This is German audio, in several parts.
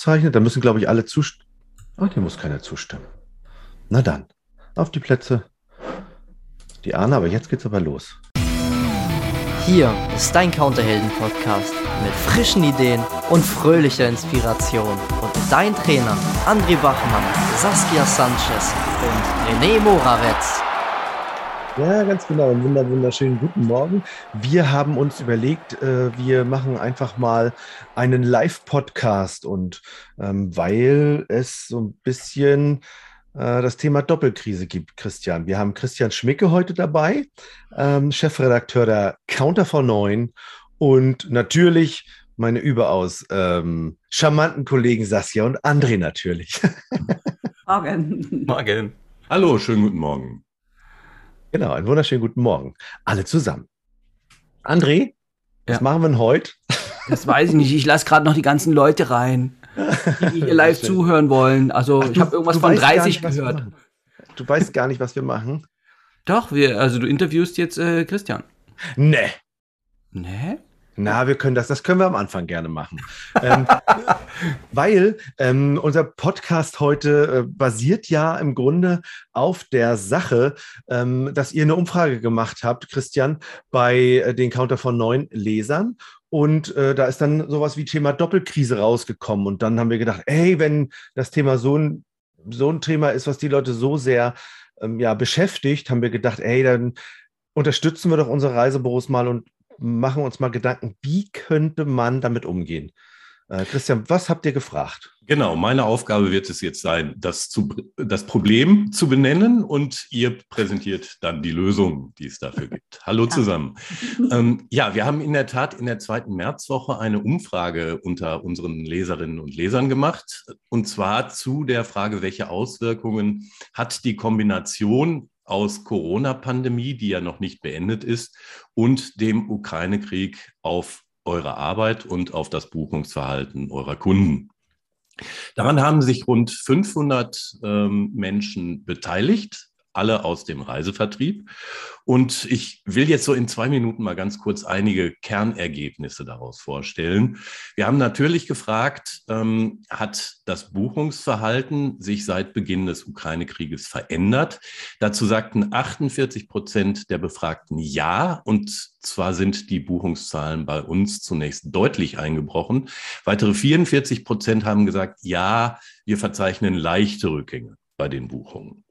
aufzeichnet. Da müssen, glaube ich, alle zustimmen. Ach, hier muss keiner zustimmen. Na dann, auf die Plätze. Die Ahne, aber jetzt geht's aber los. Hier ist dein Counterhelden-Podcast mit frischen Ideen und fröhlicher Inspiration. Und dein Trainer André Bachmann, Saskia Sanchez und René Morawetz. Ja, ganz genau. Einen wunder, wunderschönen guten Morgen. Wir haben uns überlegt, äh, wir machen einfach mal einen Live-Podcast und ähm, weil es so ein bisschen äh, das Thema Doppelkrise gibt, Christian. Wir haben Christian Schmicke heute dabei, ähm, Chefredakteur der Counter V9 und natürlich meine überaus ähm, charmanten Kollegen Saskia und André natürlich. Morgen. Morgen. Hallo, schönen guten Morgen. Genau, einen wunderschönen guten Morgen. Alle zusammen. André, was ja. machen wir denn heute? Das weiß ich nicht. Ich lasse gerade noch die ganzen Leute rein, die hier live zuhören wollen. Also Ach, ich habe irgendwas von 30 nicht, gehört. Du weißt gar nicht, was wir machen. Doch, wir, also du interviewst jetzt äh, Christian. Nee. Nee? Na, wir können das, das können wir am Anfang gerne machen. ähm, weil ähm, unser Podcast heute äh, basiert ja im Grunde auf der Sache, ähm, dass ihr eine Umfrage gemacht habt, Christian, bei äh, den Counter von neun Lesern. Und äh, da ist dann sowas wie Thema Doppelkrise rausgekommen. Und dann haben wir gedacht, hey, wenn das Thema so ein, so ein Thema ist, was die Leute so sehr ähm, ja, beschäftigt, haben wir gedacht, hey, dann unterstützen wir doch unsere Reisebüros mal und machen uns mal Gedanken, wie könnte man damit umgehen? Äh, Christian, was habt ihr gefragt? Genau, meine Aufgabe wird es jetzt sein, das, zu, das Problem zu benennen und ihr präsentiert dann die Lösung, die es dafür gibt. Hallo zusammen. ähm, ja, wir haben in der Tat in der zweiten Märzwoche eine Umfrage unter unseren Leserinnen und Lesern gemacht und zwar zu der Frage, welche Auswirkungen hat die Kombination aus Corona-Pandemie, die ja noch nicht beendet ist, und dem Ukraine-Krieg auf eure Arbeit und auf das Buchungsverhalten eurer Kunden. Daran haben sich rund 500 ähm, Menschen beteiligt alle aus dem Reisevertrieb. Und ich will jetzt so in zwei Minuten mal ganz kurz einige Kernergebnisse daraus vorstellen. Wir haben natürlich gefragt, ähm, hat das Buchungsverhalten sich seit Beginn des Ukraine-Krieges verändert? Dazu sagten 48 Prozent der Befragten ja. Und zwar sind die Buchungszahlen bei uns zunächst deutlich eingebrochen. Weitere 44 Prozent haben gesagt, ja, wir verzeichnen leichte Rückgänge bei den Buchungen.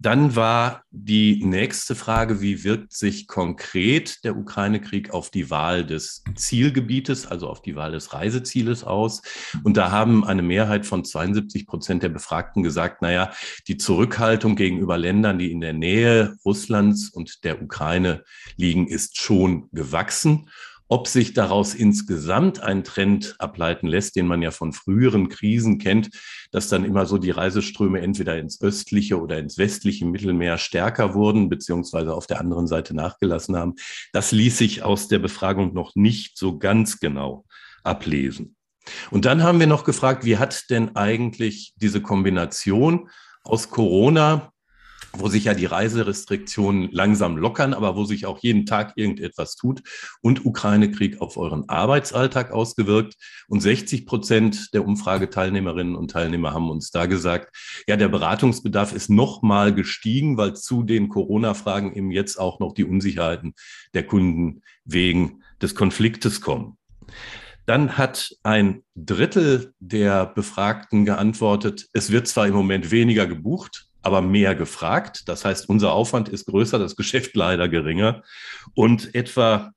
Dann war die nächste Frage, wie wirkt sich konkret der Ukraine-Krieg auf die Wahl des Zielgebietes, also auf die Wahl des Reisezieles aus? Und da haben eine Mehrheit von 72 Prozent der Befragten gesagt, naja, die Zurückhaltung gegenüber Ländern, die in der Nähe Russlands und der Ukraine liegen, ist schon gewachsen. Ob sich daraus insgesamt ein Trend ableiten lässt, den man ja von früheren Krisen kennt, dass dann immer so die Reiseströme entweder ins östliche oder ins westliche Mittelmeer stärker wurden, beziehungsweise auf der anderen Seite nachgelassen haben, das ließ sich aus der Befragung noch nicht so ganz genau ablesen. Und dann haben wir noch gefragt, wie hat denn eigentlich diese Kombination aus Corona wo sich ja die Reiserestriktionen langsam lockern, aber wo sich auch jeden Tag irgendetwas tut und Ukraine-Krieg auf euren Arbeitsalltag ausgewirkt. Und 60 Prozent der Umfrageteilnehmerinnen und Teilnehmer haben uns da gesagt, ja, der Beratungsbedarf ist nochmal gestiegen, weil zu den Corona-Fragen eben jetzt auch noch die Unsicherheiten der Kunden wegen des Konfliktes kommen. Dann hat ein Drittel der Befragten geantwortet, es wird zwar im Moment weniger gebucht, aber mehr gefragt. Das heißt, unser Aufwand ist größer, das Geschäft leider geringer. Und etwa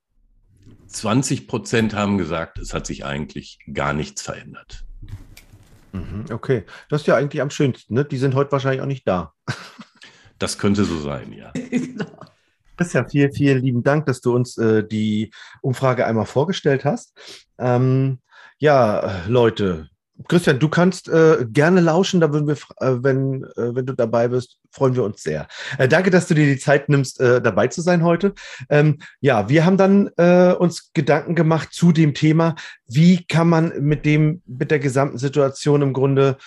20 Prozent haben gesagt, es hat sich eigentlich gar nichts verändert. Mhm, okay, das ist ja eigentlich am schönsten. Ne? Die sind heute wahrscheinlich auch nicht da. Das könnte so sein, ja. Christian, vielen, vielen lieben Dank, dass du uns äh, die Umfrage einmal vorgestellt hast. Ähm, ja, Leute, Christian, du kannst äh, gerne lauschen, da würden wir, äh, wenn, äh, wenn du dabei bist, freuen wir uns sehr. Äh, danke, dass du dir die Zeit nimmst, äh, dabei zu sein heute. Ähm, ja, wir haben dann äh, uns Gedanken gemacht zu dem Thema, wie kann man mit dem, mit der gesamten Situation im Grunde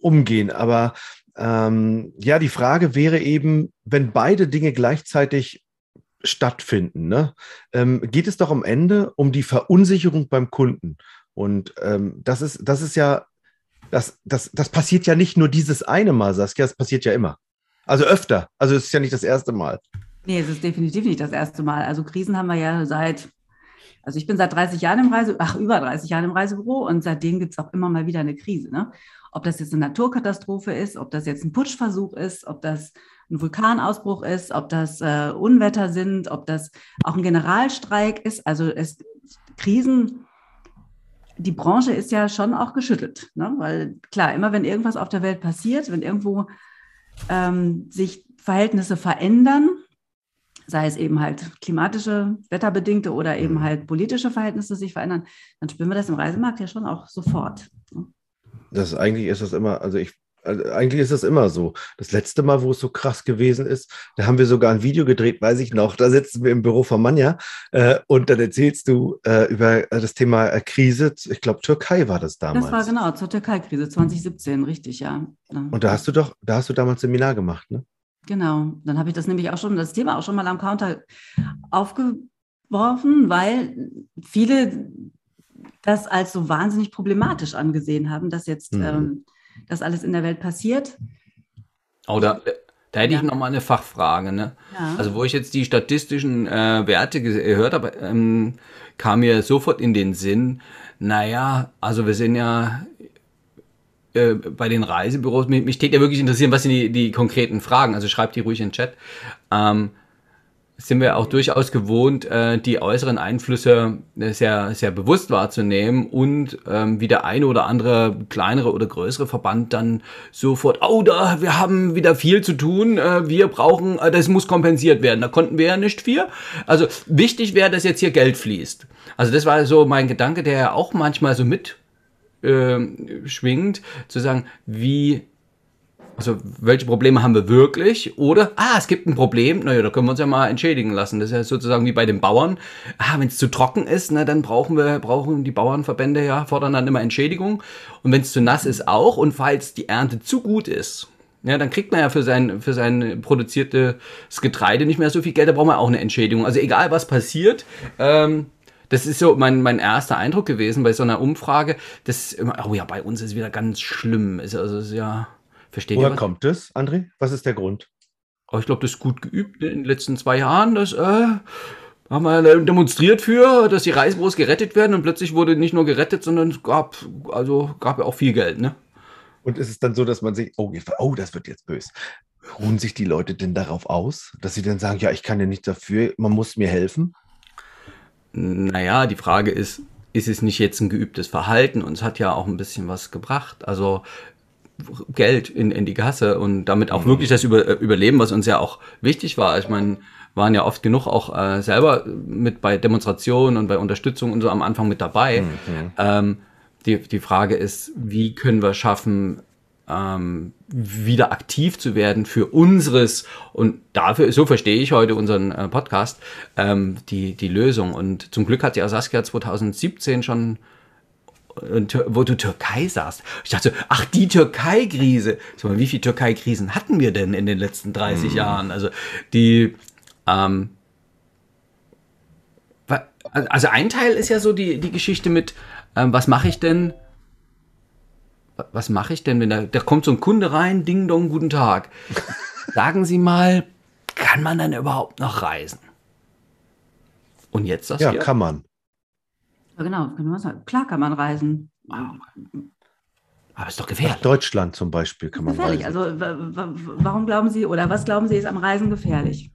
umgehen. Aber ähm, ja, die Frage wäre eben, wenn beide Dinge gleichzeitig stattfinden, ne, ähm, geht es doch am Ende um die Verunsicherung beim Kunden. Und ähm, das, ist, das ist ja, das, das, das passiert ja nicht nur dieses eine Mal, Saskia, das passiert ja immer. Also öfter. Also es ist ja nicht das erste Mal. Nee, es ist definitiv nicht das erste Mal. Also Krisen haben wir ja seit, also ich bin seit 30 Jahren im Reise, ach, über 30 Jahren im Reisebüro und seitdem gibt es auch immer mal wieder eine Krise. Ne? Ob das jetzt eine Naturkatastrophe ist, ob das jetzt ein Putschversuch ist, ob das ein Vulkanausbruch ist, ob das äh, Unwetter sind, ob das auch ein Generalstreik ist. Also es, Krisen, die Branche ist ja schon auch geschüttelt. Ne? Weil klar, immer wenn irgendwas auf der Welt passiert, wenn irgendwo ähm, sich Verhältnisse verändern, sei es eben halt klimatische, wetterbedingte oder eben mhm. halt politische Verhältnisse sich verändern, dann spüren wir das im Reisemarkt ja schon auch sofort. Ne? Das eigentlich ist das immer, also ich eigentlich ist das immer so. Das letzte Mal, wo es so krass gewesen ist, da haben wir sogar ein Video gedreht, weiß ich noch. Da sitzen wir im Büro von Manja äh, und dann erzählst du äh, über äh, das Thema äh, Krise. Ich glaube, Türkei war das damals. Das war genau zur Türkei-Krise 2017, richtig, ja. Und da hast du doch, da hast du damals Seminar gemacht, ne? Genau. Dann habe ich das nämlich auch schon, das Thema auch schon mal am Counter aufgeworfen, weil viele das als so wahnsinnig problematisch angesehen haben, dass jetzt mhm. ähm, das alles in der Welt passiert. Oh, da, da hätte ja. ich noch mal eine Fachfrage. Ne? Ja. Also wo ich jetzt die statistischen äh, Werte gehört habe, ähm, kam mir sofort in den Sinn, naja, also wir sind ja äh, bei den Reisebüros, mich, mich täte ja wirklich interessieren, was sind die, die konkreten Fragen, also schreibt die ruhig in den Chat. Ähm, sind wir auch durchaus gewohnt, äh, die äußeren Einflüsse äh, sehr, sehr bewusst wahrzunehmen und ähm, wie der eine oder andere kleinere oder größere Verband dann sofort, oh, da, wir haben wieder viel zu tun, äh, wir brauchen, äh, das muss kompensiert werden. Da konnten wir ja nicht viel. Also wichtig wäre, dass jetzt hier Geld fließt. Also das war so mein Gedanke, der ja auch manchmal so mit äh, schwingt, zu sagen, wie also, welche Probleme haben wir wirklich? Oder, ah, es gibt ein Problem, naja, da können wir uns ja mal entschädigen lassen. Das ist ja sozusagen wie bei den Bauern. Ah, wenn es zu trocken ist, na, dann brauchen wir, brauchen die Bauernverbände ja, fordern dann immer Entschädigung. Und wenn es zu nass ist auch. Und falls die Ernte zu gut ist, ja, dann kriegt man ja für sein, für sein produziertes Getreide nicht mehr so viel Geld, da braucht man auch eine Entschädigung. Also egal was passiert, ähm, das ist so mein, mein erster Eindruck gewesen bei so einer Umfrage. Das, oh ja, bei uns ist wieder ganz schlimm. Ist also, ist ja, Versteht Woher kommt es, André? Was ist der Grund? Oh, ich glaube, das ist gut geübt in den letzten zwei Jahren. Das äh, haben wir demonstriert für, dass die Reisebüros gerettet werden und plötzlich wurde nicht nur gerettet, sondern es gab, also gab ja auch viel Geld, ne? Und ist es dann so, dass man sich, oh, oh, das wird jetzt böse. Ruhen sich die Leute denn darauf aus, dass sie dann sagen, ja, ich kann ja nichts dafür, man muss mir helfen? Naja, die Frage ist, ist es nicht jetzt ein geübtes Verhalten? Und es hat ja auch ein bisschen was gebracht. Also Geld in, in die Kasse und damit auch mhm. wirklich das über, äh, Überleben, was uns ja auch wichtig war. Ich meine, waren ja oft genug auch äh, selber mit bei Demonstrationen und bei Unterstützung und so am Anfang mit dabei. Mhm. Ähm, die, die Frage ist, wie können wir schaffen, ähm, wieder aktiv zu werden für unseres und dafür, so verstehe ich heute unseren äh, Podcast, ähm, die, die Lösung. Und zum Glück hat ja Saskia 2017 schon wo du Türkei sagst. Ich dachte, ach, die Türkei-Krise. Wie viele Türkei-Krisen hatten wir denn in den letzten 30 mhm. Jahren? Also die, ähm, also ein Teil ist ja so die, die Geschichte mit, ähm, was mache ich denn? Was mache ich denn, wenn da, da kommt so ein Kunde rein, Ding Dong, guten Tag. Sagen Sie mal, kann man dann überhaupt noch reisen? Und jetzt das Ja, hier? kann man. Ja, genau, klar kann man reisen. Aber ist doch gefährlich. Nach Deutschland zum Beispiel kann man gefährlich. reisen. Also warum glauben Sie oder was glauben Sie ist am Reisen gefährlich?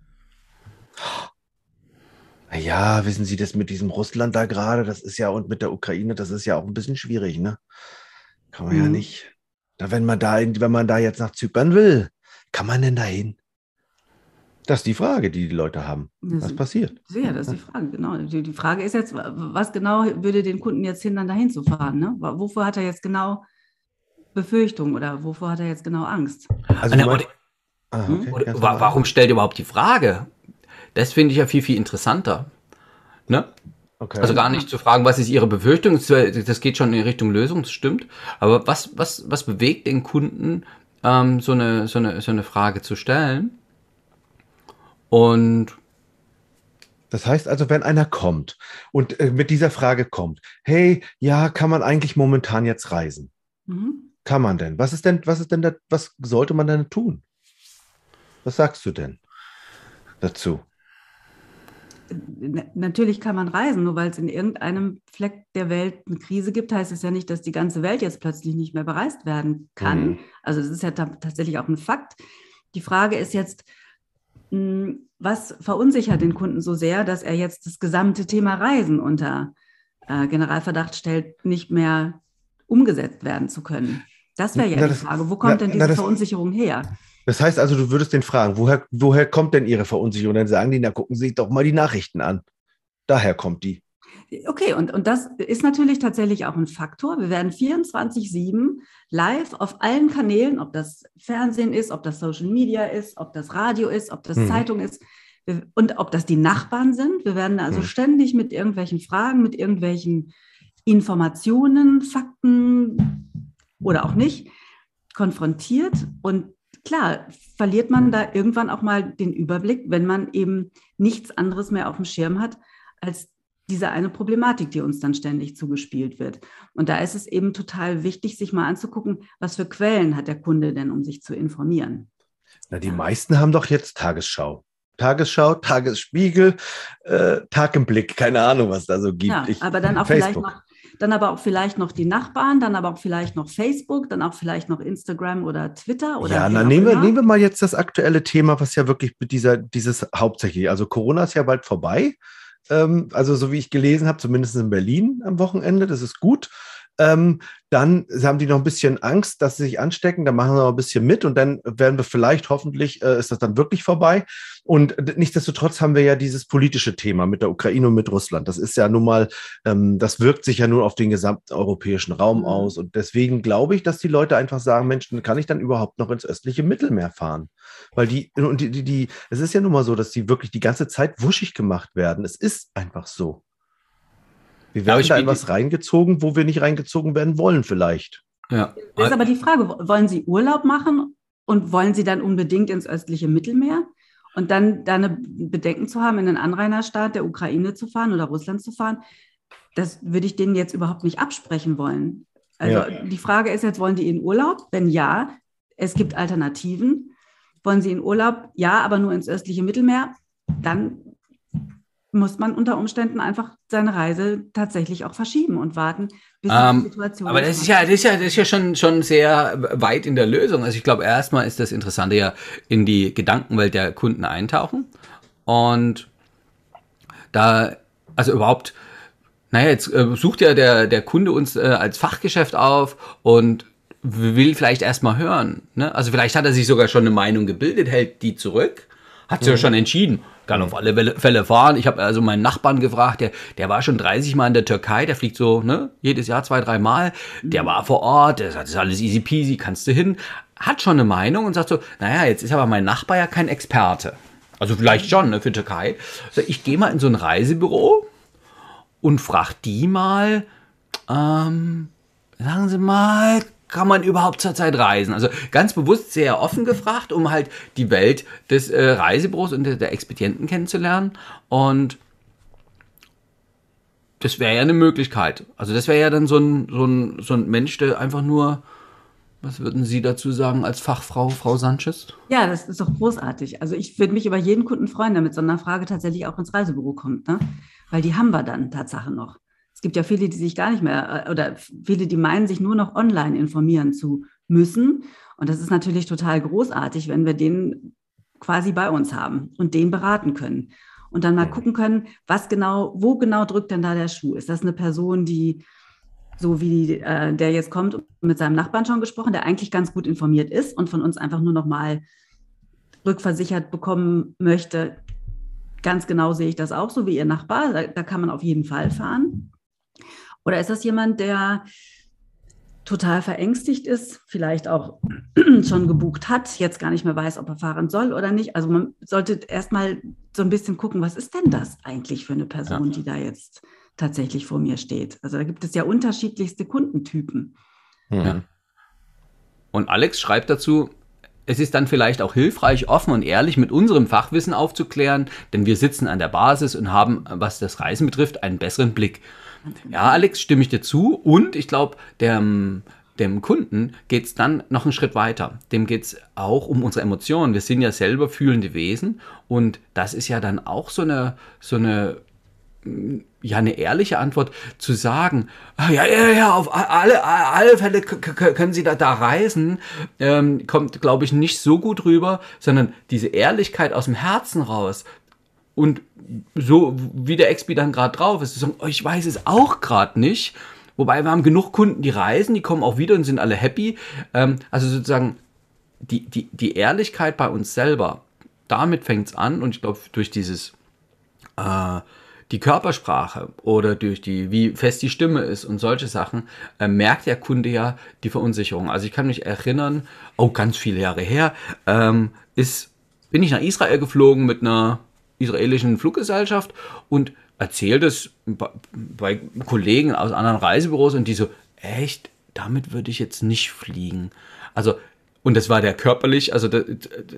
Ja, wissen Sie, das mit diesem Russland da gerade, das ist ja und mit der Ukraine, das ist ja auch ein bisschen schwierig, ne? Kann man mhm. ja nicht. Da, wenn man da, wenn man da jetzt nach Zypern will, kann man denn dahin? Das ist die Frage, die die Leute haben. Das was passiert? Ja, das ist die Frage, genau. Die, die, Frage ist jetzt, was genau würde den Kunden jetzt hindern, dahin zu fahren? Ne? Wovor hat er jetzt genau Befürchtung oder wovor hat er jetzt genau Angst? Also, also ah, okay, hm? warum stellt ihr überhaupt die Frage? Das finde ich ja viel, viel interessanter. Ne? Okay. Also gar nicht zu fragen, was ist Ihre Befürchtung, das geht schon in Richtung Lösung, das stimmt. Aber was, was, was bewegt den Kunden, ähm, so, eine, so, eine, so eine Frage zu stellen? Und Das heißt also, wenn einer kommt und äh, mit dieser Frage kommt, hey, ja, kann man eigentlich momentan jetzt reisen? Mhm. Kann man denn? Was ist denn, was ist denn, da, was sollte man denn tun? Was sagst du denn dazu? Natürlich kann man reisen, nur weil es in irgendeinem Fleck der Welt eine Krise gibt, heißt es ja nicht, dass die ganze Welt jetzt plötzlich nicht mehr bereist werden kann. Mhm. Also das ist ja tatsächlich auch ein Fakt. Die Frage ist jetzt, was verunsichert den Kunden so sehr, dass er jetzt das gesamte Thema Reisen unter äh, Generalverdacht stellt, nicht mehr umgesetzt werden zu können? Das wäre ja na, die Frage. Wo kommt na, denn diese na, das, Verunsicherung her? Das heißt also, du würdest den fragen, woher, woher kommt denn Ihre Verunsicherung? Dann sagen die, na gucken Sie sich doch mal die Nachrichten an. Daher kommt die. Okay, und, und das ist natürlich tatsächlich auch ein Faktor. Wir werden 24-7 live auf allen Kanälen, ob das Fernsehen ist, ob das Social Media ist, ob das Radio ist, ob das mhm. Zeitung ist und ob das die Nachbarn sind. Wir werden also mhm. ständig mit irgendwelchen Fragen, mit irgendwelchen Informationen, Fakten oder auch nicht konfrontiert. Und klar, verliert man da irgendwann auch mal den Überblick, wenn man eben nichts anderes mehr auf dem Schirm hat als diese eine Problematik, die uns dann ständig zugespielt wird. Und da ist es eben total wichtig, sich mal anzugucken, was für Quellen hat der Kunde denn, um sich zu informieren. Na, die meisten haben doch jetzt Tagesschau. Tagesschau, Tagesspiegel, äh, Tag im Blick, keine Ahnung, was da so gibt. Ja, ich, aber dann auch Facebook. vielleicht noch, dann aber auch vielleicht noch die Nachbarn, dann aber auch vielleicht noch Facebook, dann auch vielleicht noch Instagram oder Twitter oder. Ja, dann nehmen wir, nehmen wir mal jetzt das aktuelle Thema, was ja wirklich mit dieser, dieses hauptsächlich, also Corona ist ja bald vorbei. Ähm, also so wie ich gelesen habe, zumindest in Berlin am Wochenende, das ist gut. Ähm, dann haben die noch ein bisschen Angst, dass sie sich anstecken, dann machen wir noch ein bisschen mit und dann werden wir vielleicht, hoffentlich, äh, ist das dann wirklich vorbei. Und nichtsdestotrotz haben wir ja dieses politische Thema mit der Ukraine und mit Russland. Das ist ja nun mal, ähm, das wirkt sich ja nun auf den gesamten europäischen Raum mhm. aus. Und deswegen glaube ich, dass die Leute einfach sagen, Mensch, kann ich dann überhaupt noch ins östliche Mittelmeer fahren? Weil die, und die, die, die, es ist ja nun mal so, dass die wirklich die ganze Zeit wuschig gemacht werden. Es ist einfach so. Wir werden ja, da in was reingezogen, wo wir nicht reingezogen werden wollen, vielleicht. Ja. Das ist aber die Frage, wollen Sie Urlaub machen und wollen Sie dann unbedingt ins östliche Mittelmeer? Und dann, dann Bedenken zu haben, in einen Anrainerstaat der Ukraine zu fahren oder Russland zu fahren, das würde ich denen jetzt überhaupt nicht absprechen wollen. Also ja. die Frage ist jetzt, wollen die in Urlaub? Wenn ja, es gibt Alternativen. Wollen sie in Urlaub? Ja, aber nur ins östliche Mittelmeer. Dann muss man unter Umständen einfach seine Reise tatsächlich auch verschieben und warten, bis ähm, die Situation. Aber das ist ja, das ist ja, das ist ja schon, schon sehr weit in der Lösung. Also ich glaube, erstmal ist das Interessante ja in die Gedankenwelt der Kunden eintauchen und da, also überhaupt, naja, jetzt äh, sucht ja der, der Kunde uns äh, als Fachgeschäft auf und will vielleicht erstmal hören. Ne? Also vielleicht hat er sich sogar schon eine Meinung gebildet, hält die zurück, hat sich mhm. ja schon entschieden kann auf alle Fälle fahren. Ich habe also meinen Nachbarn gefragt, der, der war schon 30 Mal in der Türkei, der fliegt so ne, jedes Jahr zwei, drei Mal. Der war vor Ort, der sagt, das ist alles easy peasy, kannst du hin. Hat schon eine Meinung und sagt so, naja, jetzt ist aber mein Nachbar ja kein Experte. Also vielleicht schon ne, für Türkei. So, ich gehe mal in so ein Reisebüro und frage die mal, ähm, sagen Sie mal, kann man überhaupt zurzeit reisen? Also ganz bewusst sehr offen gefragt, um halt die Welt des äh, Reisebüros und der, Expedienten kennenzulernen. Und das wäre ja eine Möglichkeit. Also das wäre ja dann so ein, so, ein, so ein Mensch, der einfach nur, was würden Sie dazu sagen als Fachfrau, Frau Sanchez? Ja, das ist doch großartig. Also ich würde mich über jeden Kunden freuen, der mit so einer Frage tatsächlich auch ins Reisebüro kommt. Ne? Weil die haben wir dann Tatsache noch. Es gibt ja viele, die sich gar nicht mehr äh, oder viele, die meinen, sich nur noch online informieren zu müssen. Und das ist natürlich total großartig, wenn wir den quasi bei uns haben und den beraten können. Und dann mal gucken können, was genau, wo genau drückt denn da der Schuh? Ist das eine Person, die so wie äh, der jetzt kommt, mit seinem Nachbarn schon gesprochen, der eigentlich ganz gut informiert ist und von uns einfach nur noch mal rückversichert bekommen möchte, ganz genau sehe ich das auch, so wie Ihr Nachbar, da, da kann man auf jeden Fall fahren. Oder ist das jemand, der total verängstigt ist, vielleicht auch schon gebucht hat, jetzt gar nicht mehr weiß, ob er fahren soll oder nicht. Also man sollte erstmal so ein bisschen gucken, was ist denn das eigentlich für eine Person, ja. die da jetzt tatsächlich vor mir steht. Also da gibt es ja unterschiedlichste Kundentypen. Ja. Und Alex schreibt dazu, es ist dann vielleicht auch hilfreich, offen und ehrlich mit unserem Fachwissen aufzuklären, denn wir sitzen an der Basis und haben, was das Reisen betrifft, einen besseren Blick. Ja, Alex, stimme ich dir zu. Und ich glaube, dem, dem Kunden geht es dann noch einen Schritt weiter. Dem geht es auch um unsere Emotionen. Wir sind ja selber fühlende Wesen und das ist ja dann auch so eine, so eine ja eine ehrliche Antwort zu sagen, ah, ja, ja, ja, auf alle, alle Fälle können Sie da, da reisen, ähm, kommt, glaube ich, nicht so gut rüber, sondern diese Ehrlichkeit aus dem Herzen raus und so wie der Expi dann gerade drauf ist, zu sagen, oh, ich weiß es auch gerade nicht, wobei wir haben genug Kunden, die reisen, die kommen auch wieder und sind alle happy, ähm, also sozusagen die, die, die Ehrlichkeit bei uns selber, damit fängt es an. Und ich glaube, durch dieses äh, die Körpersprache oder durch die, wie fest die Stimme ist und solche Sachen, äh, merkt der Kunde ja die Verunsicherung. Also ich kann mich erinnern, oh, ganz viele Jahre her, ähm, ist, bin ich nach Israel geflogen mit einer israelischen Fluggesellschaft und erzählt es bei, Kollegen aus anderen Reisebüros und die so, echt, damit würde ich jetzt nicht fliegen. Also und das war der körperlich, also das,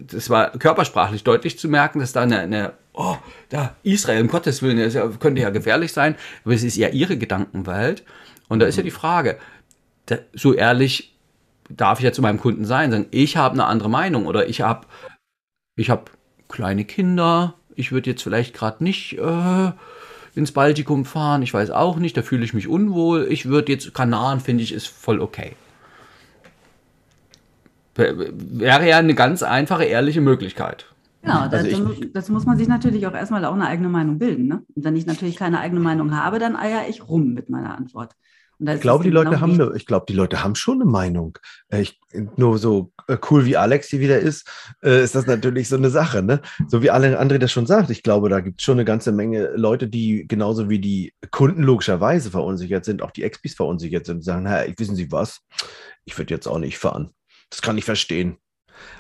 das, war körpersprachlich deutlich zu merken, dass da eine, eine oh, da Israel, um Gottes Willen, das könnte ja gefährlich sein, aber es ist ja ihre Gedankenwelt. Und da ist ja die Frage, da, so ehrlich darf ich ja zu meinem Kunden sein, sagen, ich habe eine andere Meinung oder ich habe ich hab kleine Kinder, ich würde jetzt vielleicht gerade nicht äh, ins Baltikum fahren, ich weiß auch nicht, da fühle ich mich unwohl, ich würde jetzt, Kanaren finde ich ist voll okay. Wäre ja eine ganz einfache, ehrliche Möglichkeit. Genau, also das, das, muss man sich natürlich auch erstmal auch eine eigene Meinung bilden. Ne? Und wenn ich natürlich keine eigene Meinung habe, dann eier ich rum mit meiner Antwort. Ich glaube, die Leute haben eine, ich glaube, die Leute haben schon eine Meinung. Äh, ich, nur so äh, cool wie Alex hier wieder ist, äh, ist das natürlich so eine Sache, ne? So wie alle André das schon sagt. Ich glaube, da gibt es schon eine ganze Menge Leute, die genauso wie die Kunden logischerweise verunsichert sind, auch die Expis verunsichert sind und sagen, naja, wissen Sie was? Ich würde jetzt auch nicht fahren. Das kann ich verstehen.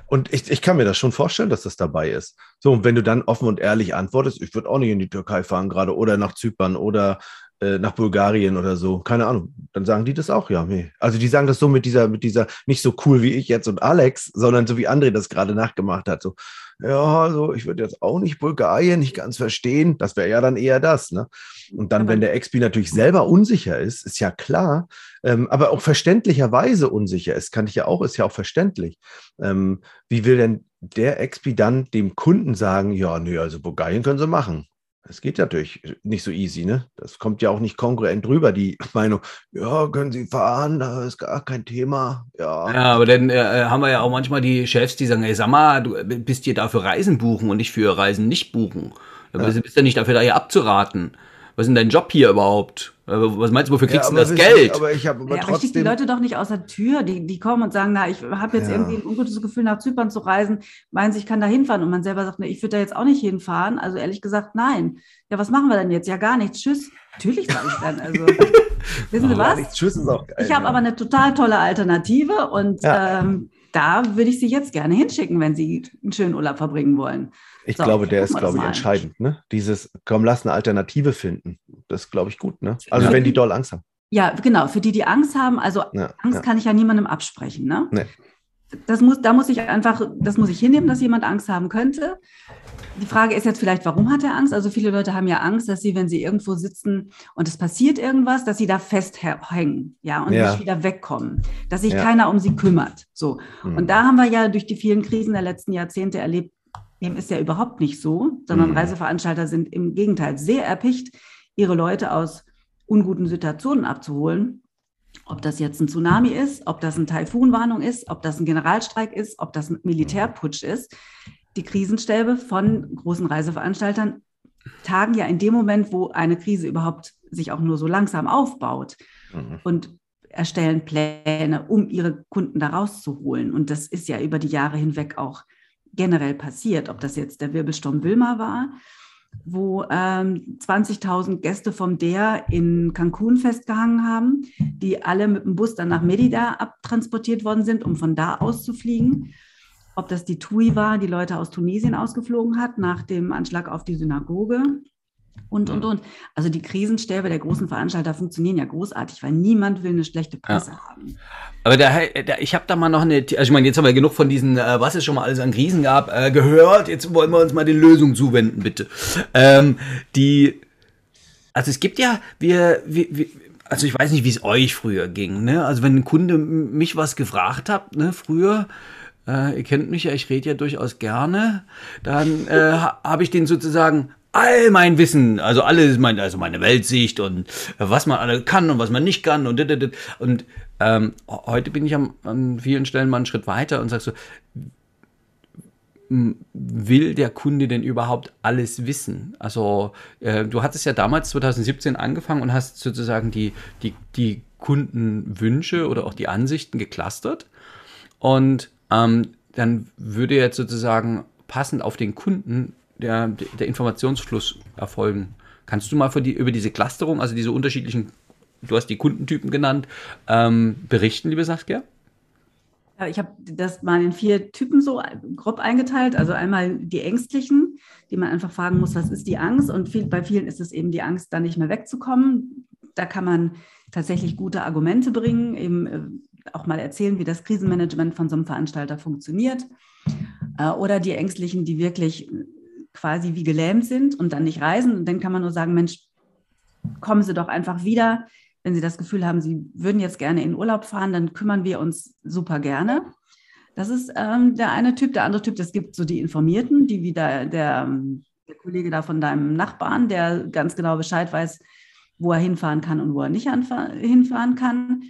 Und ich, ich kann mir das schon vorstellen, dass das dabei ist. So, und wenn du dann offen und ehrlich antwortest, ich würde auch nicht in die Türkei fahren gerade oder nach Zypern oder nach Bulgarien oder so, keine Ahnung, dann sagen die das auch, ja. Nee. Also die sagen das so mit dieser, mit dieser, nicht so cool wie ich jetzt und Alex, sondern so wie André das gerade nachgemacht hat. So, ja, also ich würde jetzt auch nicht Bulgarien nicht ganz verstehen. Das wäre ja dann eher das, ne? Und dann, wenn der Expi natürlich selber unsicher ist, ist ja klar, ähm, aber auch verständlicherweise unsicher ist, kann ich ja auch, ist ja auch verständlich. Ähm, wie will denn der Expi dann dem Kunden sagen, ja, nö, also Bulgarien können sie machen. Das geht natürlich nicht so easy, ne? Das kommt ja auch nicht kongruent drüber, die Meinung, ja, können Sie fahren, da ist gar kein Thema. Ja, ja aber dann äh, haben wir ja auch manchmal die Chefs, die sagen, ey, sag mal, du bist hier dafür Reisen buchen und nicht für Reisen nicht buchen. Du ja. bist ja nicht dafür, da hier abzuraten was ist denn dein Job hier überhaupt? Was meinst du, wofür kriegst ja, du das Geld? Aber ich habe aber ja, trotzdem. Aber die Leute doch nicht aus der Tür. Die, die kommen und sagen, na, ich habe jetzt ja. irgendwie ein ungutes Gefühl, nach Zypern zu reisen. Meinen sie, ich kann da hinfahren. Und man selber sagt, ne, ich würde da jetzt auch nicht hinfahren. Also ehrlich gesagt, nein. Ja, was machen wir denn jetzt? Ja, gar nichts. Tschüss. Natürlich sage ich dann. Also, wissen Sie was? Nichts. Tschüss ist auch geil. Ich habe aber eine total tolle Alternative und ähm, da würde ich Sie jetzt gerne hinschicken, wenn Sie einen schönen Urlaub verbringen wollen. Ich so, glaube, der ist, glaube ich, entscheidend. Ne? Dieses, komm, lass eine Alternative finden. Das ist, glaube ich, gut. Ne? Also, ja. wenn die doll Angst haben. Ja, genau. Für die, die Angst haben, also ja, Angst ja. kann ich ja niemandem absprechen. Ne? Nee. Das muss, da muss ich einfach, das muss ich hinnehmen, dass jemand Angst haben könnte. Die Frage ist jetzt vielleicht, warum hat er Angst? Also viele Leute haben ja Angst, dass sie, wenn sie irgendwo sitzen und es passiert irgendwas, dass sie da festhängen, ja, und ja. nicht wieder wegkommen, dass sich ja. keiner um sie kümmert. So. Mhm. Und da haben wir ja durch die vielen Krisen der letzten Jahrzehnte erlebt, dem ist ja überhaupt nicht so, sondern mhm. Reiseveranstalter sind im Gegenteil sehr erpicht, ihre Leute aus unguten Situationen abzuholen. Ob das jetzt ein Tsunami ist, ob das eine Taifunwarnung ist, ob das ein Generalstreik ist, ob das ein Militärputsch ist. Die Krisenstäbe von großen Reiseveranstaltern tagen ja in dem Moment, wo eine Krise überhaupt sich auch nur so langsam aufbaut mhm. und erstellen Pläne, um ihre Kunden da rauszuholen. Und das ist ja über die Jahre hinweg auch generell passiert, ob das jetzt der Wirbelsturm Wilma war, wo ähm, 20.000 Gäste vom DER in Cancun festgehangen haben, die alle mit dem Bus dann nach Merida abtransportiert worden sind, um von da aus zu fliegen. Ob das die TUI war, die Leute aus Tunesien ausgeflogen hat nach dem Anschlag auf die Synagoge. Und, und, und. Also die Krisenstäbe der großen Veranstalter funktionieren ja großartig, weil niemand will eine schlechte Presse ja. haben. Aber da, da, ich habe da mal noch eine, also ich meine, jetzt haben wir genug von diesen, äh, was es schon mal alles an Krisen gab, äh, gehört. Jetzt wollen wir uns mal den Lösungen zuwenden, bitte. Ähm, die, also es gibt ja, wir, wir, wir also ich weiß nicht, wie es euch früher ging. Ne? Also wenn ein Kunde mich was gefragt hat, ne, früher, äh, ihr kennt mich ja, ich rede ja durchaus gerne, dann äh, habe ich den sozusagen all mein Wissen, also alles, mein, also meine Weltsicht und was man alle kann und was man nicht kann und und ähm, heute bin ich am, an vielen Stellen mal einen Schritt weiter und sag so, will der Kunde denn überhaupt alles wissen? Also äh, du hattest ja damals 2017 angefangen und hast sozusagen die, die, die Kundenwünsche oder auch die Ansichten geclustert und ähm, dann würde jetzt sozusagen passend auf den Kunden der, der Informationsfluss erfolgen. Kannst du mal die, über diese Clusterung, also diese unterschiedlichen, du hast die Kundentypen genannt, ähm, berichten, liebe Saskia? Ja, ich habe das mal in vier Typen so grob eingeteilt. Also einmal die Ängstlichen, die man einfach fragen muss, was ist die Angst? Und viel, bei vielen ist es eben die Angst, da nicht mehr wegzukommen. Da kann man tatsächlich gute Argumente bringen, eben äh, auch mal erzählen, wie das Krisenmanagement von so einem Veranstalter funktioniert. Äh, oder die Ängstlichen, die wirklich quasi wie gelähmt sind und dann nicht reisen. Und dann kann man nur sagen, Mensch, kommen Sie doch einfach wieder. Wenn Sie das Gefühl haben, Sie würden jetzt gerne in Urlaub fahren, dann kümmern wir uns super gerne. Das ist ähm, der eine Typ. Der andere Typ, das gibt so die Informierten, die wieder der, ähm, der Kollege da von deinem Nachbarn, der ganz genau Bescheid weiß, wo er hinfahren kann und wo er nicht hinfahren kann.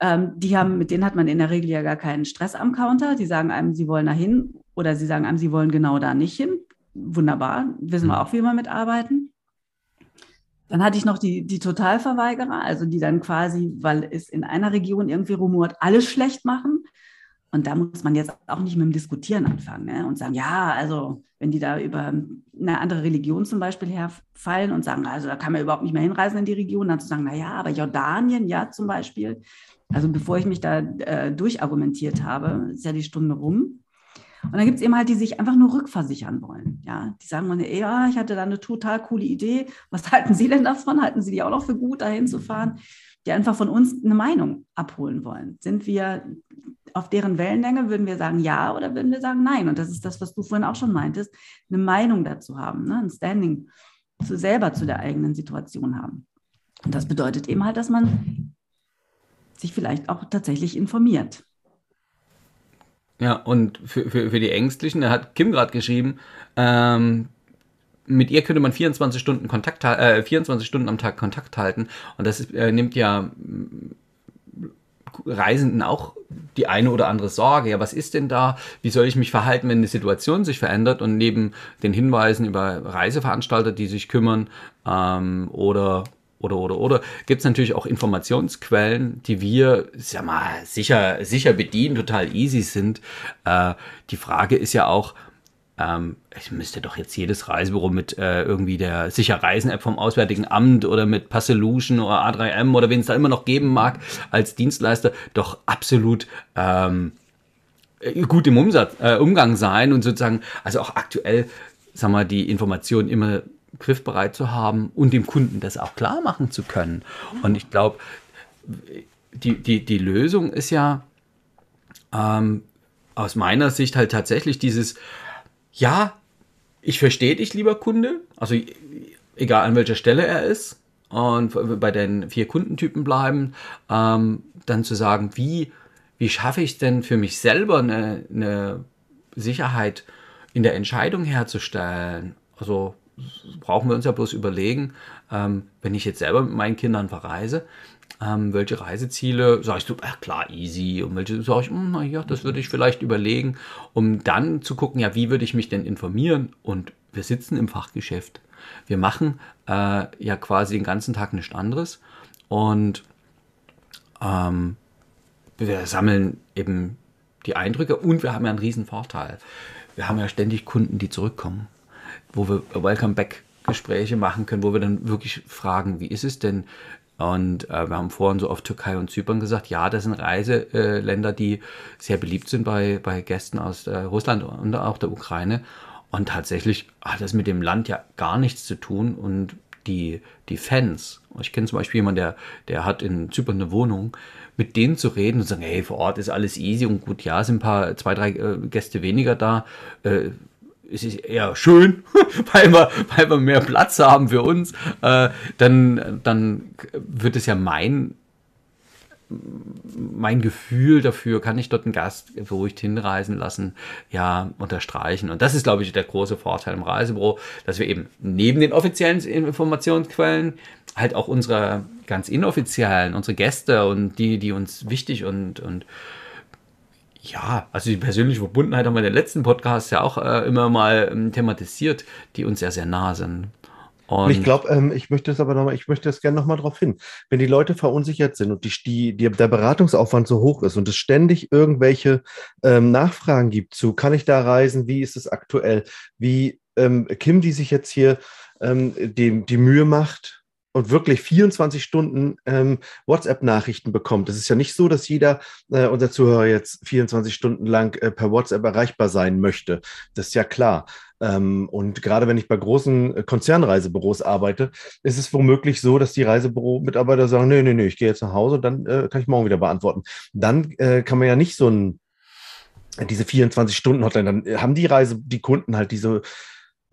Ähm, die haben, mit denen hat man in der Regel ja gar keinen Stress am Counter. Die sagen einem, sie wollen da hin oder sie sagen einem, sie wollen genau da nicht hin wunderbar, wissen wir mhm. auch, wie wir mitarbeiten. Dann hatte ich noch die, die Totalverweigerer, also die dann quasi, weil es in einer Region irgendwie rumort, alles schlecht machen. Und da muss man jetzt auch nicht mit dem Diskutieren anfangen ne? und sagen, ja, also wenn die da über eine andere Religion zum Beispiel herfallen und sagen, also da kann man überhaupt nicht mehr hinreisen in die Region, dann zu sagen, na ja, aber Jordanien, ja zum Beispiel. Also bevor ich mich da äh, durchargumentiert habe, ist ja die Stunde rum. Und dann gibt es eben halt, die sich einfach nur rückversichern wollen. Ja, die sagen mal, ja, ich hatte da eine total coole Idee. Was halten Sie denn davon? Halten Sie die auch noch für gut, dahin zu fahren? Die einfach von uns eine Meinung abholen wollen. Sind wir auf deren Wellenlänge? Würden wir sagen ja oder würden wir sagen nein? Und das ist das, was du vorhin auch schon meintest, eine Meinung dazu haben, ne? ein Standing zu selber zu der eigenen Situation haben. Und das bedeutet eben halt, dass man sich vielleicht auch tatsächlich informiert. Ja, und für, für, für die Ängstlichen, da hat Kim gerade geschrieben, ähm, mit ihr könnte man 24 Stunden Kontakt, äh, 24 Stunden am Tag Kontakt halten. Und das äh, nimmt ja Reisenden auch die eine oder andere Sorge. Ja, was ist denn da? Wie soll ich mich verhalten, wenn eine Situation sich verändert? Und neben den Hinweisen über Reiseveranstalter, die sich kümmern, ähm, oder oder oder oder gibt es natürlich auch Informationsquellen, die wir, sag mal, sicher sicher bedienen, total easy sind. Äh, die Frage ist ja auch, ähm, ich müsste doch jetzt jedes Reisebüro mit äh, irgendwie der sicher Reisen-App vom Auswärtigen Amt oder mit Passelution oder A3M oder wen es da immer noch geben mag als Dienstleister doch absolut ähm, gut im Umsatz, äh, Umgang sein und sozusagen, also auch aktuell, sag mal, die Informationen immer griffbereit zu haben und dem Kunden das auch klar machen zu können. Und ich glaube, die, die, die Lösung ist ja ähm, aus meiner Sicht halt tatsächlich dieses, ja, ich verstehe dich, lieber Kunde, also egal an welcher Stelle er ist, und bei den vier Kundentypen bleiben, ähm, dann zu sagen, wie, wie schaffe ich denn für mich selber eine, eine Sicherheit in der Entscheidung herzustellen? Also brauchen wir uns ja bloß überlegen, ähm, wenn ich jetzt selber mit meinen Kindern verreise, ähm, welche Reiseziele sagst du, ach klar, easy, und welche sage ich, hm, naja, das würde ich vielleicht überlegen, um dann zu gucken, ja, wie würde ich mich denn informieren? Und wir sitzen im Fachgeschäft. Wir machen äh, ja quasi den ganzen Tag nichts anderes und ähm, wir sammeln eben die Eindrücke und wir haben ja einen riesen Vorteil. Wir haben ja ständig Kunden, die zurückkommen wo wir Welcome Back Gespräche machen können, wo wir dann wirklich fragen, wie ist es denn? Und äh, wir haben vorhin so auf Türkei und Zypern gesagt, ja, das sind Reiseländer, die sehr beliebt sind bei, bei Gästen aus äh, Russland und auch der Ukraine. Und tatsächlich hat das mit dem Land ja gar nichts zu tun. Und die, die Fans, ich kenne zum Beispiel jemanden, der, der hat in Zypern eine Wohnung, mit denen zu reden und sagen, hey, vor Ort ist alles easy und gut, ja, sind ein paar, zwei, drei äh, Gäste weniger da. Äh, es ist eher schön, weil wir, weil wir mehr Platz haben für uns, äh, dann, dann wird es ja mein mein Gefühl dafür, kann ich dort einen Gast beruhigt hinreisen lassen, ja, unterstreichen. Und das ist, glaube ich, der große Vorteil im Reisebüro, dass wir eben neben den offiziellen Informationsquellen halt auch unsere ganz inoffiziellen, unsere Gäste und die, die uns wichtig und, und ja, also die persönliche Verbundenheit haben wir in den letzten Podcasts ja auch äh, immer mal ähm, thematisiert, die uns sehr, sehr nah sind. Und ich glaube, ähm, ich möchte das aber nochmal, ich möchte das gerne nochmal drauf hin. Wenn die Leute verunsichert sind und die, die, die, der Beratungsaufwand so hoch ist und es ständig irgendwelche ähm, Nachfragen gibt zu, kann ich da reisen, wie ist es aktuell, wie ähm, Kim, die sich jetzt hier ähm, die, die Mühe macht, und wirklich 24 Stunden ähm, WhatsApp-Nachrichten bekommt. Es ist ja nicht so, dass jeder äh, unser Zuhörer jetzt 24 Stunden lang äh, per WhatsApp erreichbar sein möchte. Das ist ja klar. Ähm, und gerade wenn ich bei großen äh, Konzernreisebüros arbeite, ist es womöglich so, dass die Reisebüro-Mitarbeiter sagen, nee, nee, nee, ich gehe jetzt nach Hause und dann äh, kann ich morgen wieder beantworten. Dann äh, kann man ja nicht so ein, diese 24-Stunden-Hotline, dann äh, haben die Reise, die Kunden halt diese,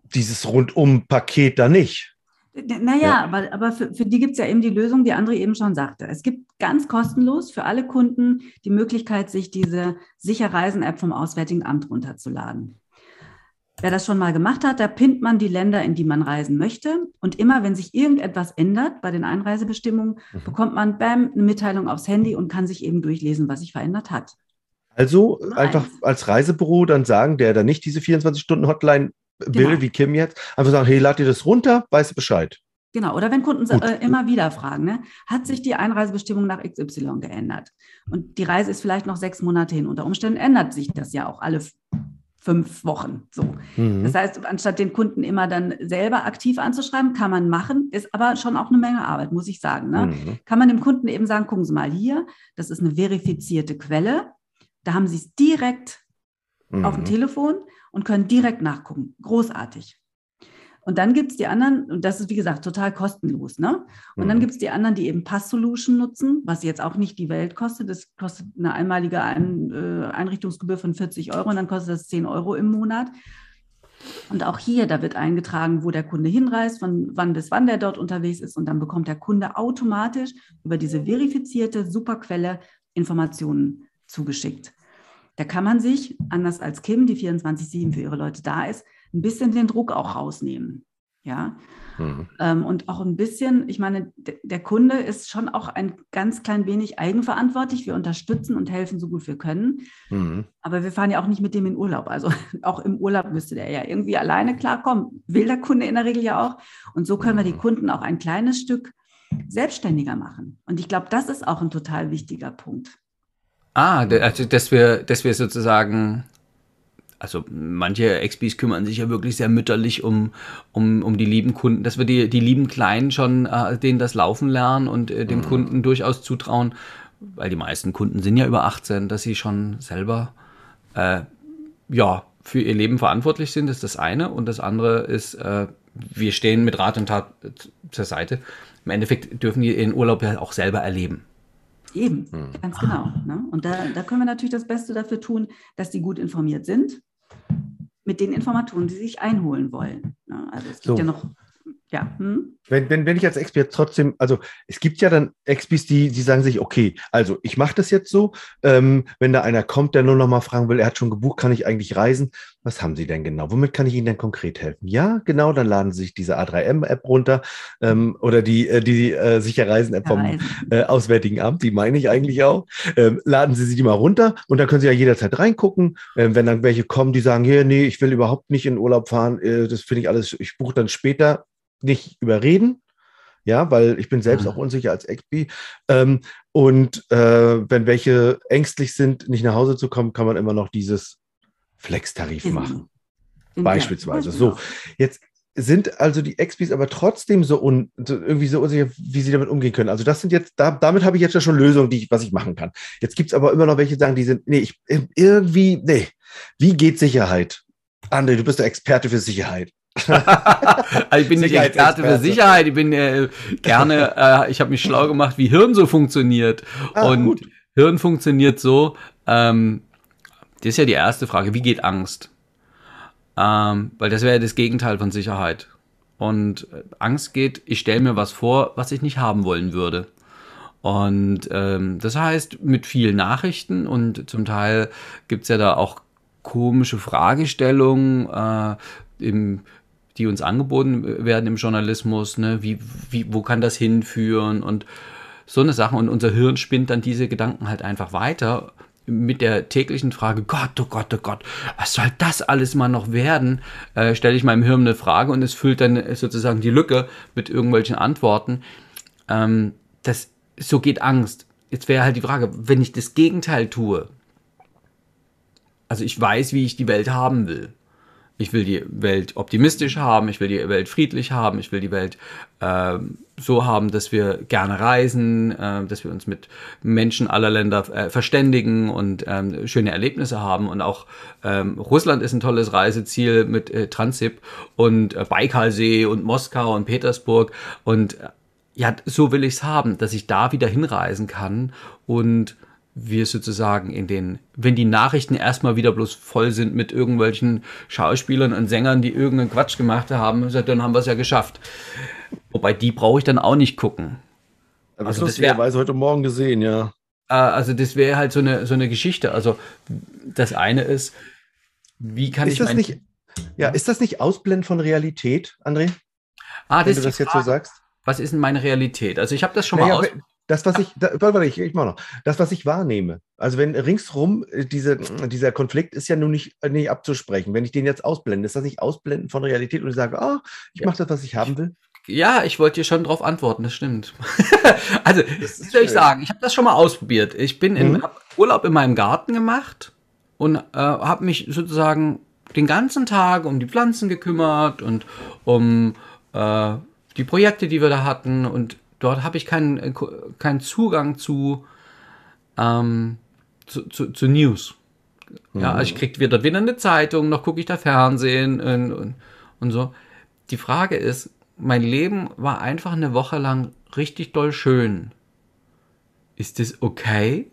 dieses Rundum-Paket da nicht. Naja, ja. aber, aber für, für die gibt es ja eben die Lösung, die André eben schon sagte. Es gibt ganz kostenlos für alle Kunden die Möglichkeit, sich diese Sicherreisen-App vom Auswärtigen Amt runterzuladen. Wer das schon mal gemacht hat, da pinnt man die Länder, in die man reisen möchte. Und immer, wenn sich irgendetwas ändert bei den Einreisebestimmungen, mhm. bekommt man bam eine Mitteilung aufs Handy und kann sich eben durchlesen, was sich verändert hat. Also Nein. einfach als Reisebüro dann sagen, der da nicht diese 24-Stunden-Hotline will, genau. wie Kim jetzt, einfach sagen, hey, lad dir das runter, weißt du Bescheid. Genau, oder wenn Kunden äh, immer wieder fragen, ne, hat sich die Einreisebestimmung nach XY geändert? Und die Reise ist vielleicht noch sechs Monate hin. Unter Umständen ändert sich das ja auch alle fünf Wochen. So. Mhm. Das heißt, anstatt den Kunden immer dann selber aktiv anzuschreiben, kann man machen, ist aber schon auch eine Menge Arbeit, muss ich sagen. Ne? Mhm. Kann man dem Kunden eben sagen, gucken Sie mal hier, das ist eine verifizierte Quelle. Da haben Sie es direkt mhm. auf dem Telefon und können direkt nachgucken. Großartig. Und dann gibt es die anderen, und das ist wie gesagt total kostenlos, ne? Und mhm. dann gibt es die anderen, die eben Pass-Solution nutzen, was jetzt auch nicht die Welt kostet. Das kostet eine einmalige Ein, äh, Einrichtungsgebühr von 40 Euro und dann kostet das 10 Euro im Monat. Und auch hier, da wird eingetragen, wo der Kunde hinreist, von wann bis wann der dort unterwegs ist. Und dann bekommt der Kunde automatisch über diese verifizierte Superquelle Informationen zugeschickt. Da kann man sich, anders als Kim, die 24-7 für ihre Leute da ist, ein bisschen den Druck auch rausnehmen. Ja. Mhm. Ähm, und auch ein bisschen, ich meine, der Kunde ist schon auch ein ganz klein wenig eigenverantwortlich. Wir unterstützen und helfen so gut wir können. Mhm. Aber wir fahren ja auch nicht mit dem in Urlaub. Also auch im Urlaub müsste der ja irgendwie alleine klarkommen. Will der Kunde in der Regel ja auch. Und so können wir die mhm. Kunden auch ein kleines Stück selbstständiger machen. Und ich glaube, das ist auch ein total wichtiger Punkt. Ah, also dass wir, dass wir sozusagen also manche XPs kümmern sich ja wirklich sehr mütterlich um, um, um die lieben Kunden, dass wir die, die lieben Kleinen schon äh, denen das Laufen lernen und äh, dem mhm. Kunden durchaus zutrauen, weil die meisten Kunden sind ja über 18, dass sie schon selber äh, ja, für ihr Leben verantwortlich sind, ist das eine. Und das andere ist, äh, wir stehen mit Rat und Tat zur Seite. Im Endeffekt dürfen die ihren Urlaub ja auch selber erleben. Eben, hm. ganz genau. Ne? Und da, da können wir natürlich das Beste dafür tun, dass die gut informiert sind mit den Informationen, die sie sich einholen wollen. Ne? Also es gibt so. ja noch ja. Hm? Wenn, wenn, wenn ich als Expert trotzdem, also es gibt ja dann Expis, die, die sagen sich, okay, also ich mache das jetzt so. Ähm, wenn da einer kommt, der nur noch mal fragen will, er hat schon gebucht, kann ich eigentlich reisen? Was haben Sie denn genau? Womit kann ich Ihnen denn konkret helfen? Ja, genau, dann laden Sie sich diese A3M-App runter ähm, oder die, äh, die äh, Sicherreisen-App vom äh, Auswärtigen Amt, die meine ich eigentlich auch. Ähm, laden Sie sie die mal runter und dann können Sie ja jederzeit reingucken. Ähm, wenn dann welche kommen, die sagen, hier, nee, ich will überhaupt nicht in Urlaub fahren, äh, das finde ich alles, ich buche dann später nicht überreden, ja, weil ich bin selbst mhm. auch unsicher als XP. Ähm, und äh, wenn welche ängstlich sind, nicht nach Hause zu kommen, kann man immer noch dieses Flex-Tarif machen. Beispielsweise. So, jetzt sind also die XPs aber trotzdem so, un, irgendwie so unsicher, wie sie damit umgehen können. Also das sind jetzt, da, damit habe ich jetzt ja schon Lösungen, die ich, was ich machen kann. Jetzt gibt es aber immer noch welche, die sagen, die sind, nee, ich irgendwie, nee, wie geht Sicherheit? André, du bist der Experte für Sicherheit. also ich bin nicht Experte für Sicherheit, ich bin äh, gerne, äh, ich habe mich schlau gemacht, wie Hirn so funktioniert. Ah, und gut. Hirn funktioniert so, ähm, das ist ja die erste Frage, wie geht Angst? Ähm, weil das wäre ja das Gegenteil von Sicherheit. Und äh, Angst geht, ich stelle mir was vor, was ich nicht haben wollen würde. Und ähm, das heißt, mit vielen Nachrichten und zum Teil gibt's ja da auch komische Fragestellungen, äh, im, die uns angeboten werden im Journalismus. Ne? Wie, wie, wo kann das hinführen? Und so eine Sache. Und unser Hirn spinnt dann diese Gedanken halt einfach weiter mit der täglichen Frage, Gott, oh Gott, oh Gott, was soll das alles mal noch werden, äh, stelle ich meinem Hirn eine Frage und es füllt dann sozusagen die Lücke mit irgendwelchen Antworten. Ähm, das, so geht Angst. Jetzt wäre halt die Frage, wenn ich das Gegenteil tue, also ich weiß, wie ich die Welt haben will. Ich will die Welt optimistisch haben, ich will die Welt friedlich haben, ich will die Welt äh, so haben, dass wir gerne reisen, äh, dass wir uns mit Menschen aller Länder äh, verständigen und ähm, schöne Erlebnisse haben. Und auch ähm, Russland ist ein tolles Reiseziel mit äh, Transip und äh, Baikalsee und Moskau und Petersburg. Und äh, ja, so will ich es haben, dass ich da wieder hinreisen kann und wir sozusagen in den, wenn die Nachrichten erstmal wieder bloß voll sind mit irgendwelchen Schauspielern und Sängern, die irgendeinen Quatsch gemacht haben, dann haben wir es ja geschafft. Wobei die brauche ich dann auch nicht gucken. Aber also das wäre heute Morgen gesehen, ja. Äh, also das wäre halt so eine so eine Geschichte. Also das eine ist, wie kann ist ich das nicht? Ja, ist das nicht Ausblenden von Realität, André? Ah, Wenn du das jetzt so sagst. Was ist denn meine Realität? Also ich habe das schon naja, mal aus das, was ich, da, warte, ich, ich mach noch, das, was ich wahrnehme. Also wenn ringsrum äh, diese, dieser Konflikt ist ja nun nicht, äh, nicht abzusprechen. Wenn ich den jetzt ausblende, ist das nicht Ausblenden von Realität und ich sage, ah, oh, ich ja. mache das, was ich haben will? Ja, ich wollte dir schon drauf antworten, das stimmt. also, das soll ich sagen, ich habe das schon mal ausprobiert. Ich bin in mhm. Urlaub in meinem Garten gemacht und äh, habe mich sozusagen den ganzen Tag um die Pflanzen gekümmert und um äh, die Projekte, die wir da hatten und dort habe ich keinen, äh, keinen Zugang zu, ähm, zu, zu, zu, News. Mhm. Ja, also ich kriege wieder, wieder eine Zeitung, noch gucke ich da Fernsehen und, und, und so. Die Frage ist, mein Leben war einfach eine Woche lang richtig doll schön. Ist das okay?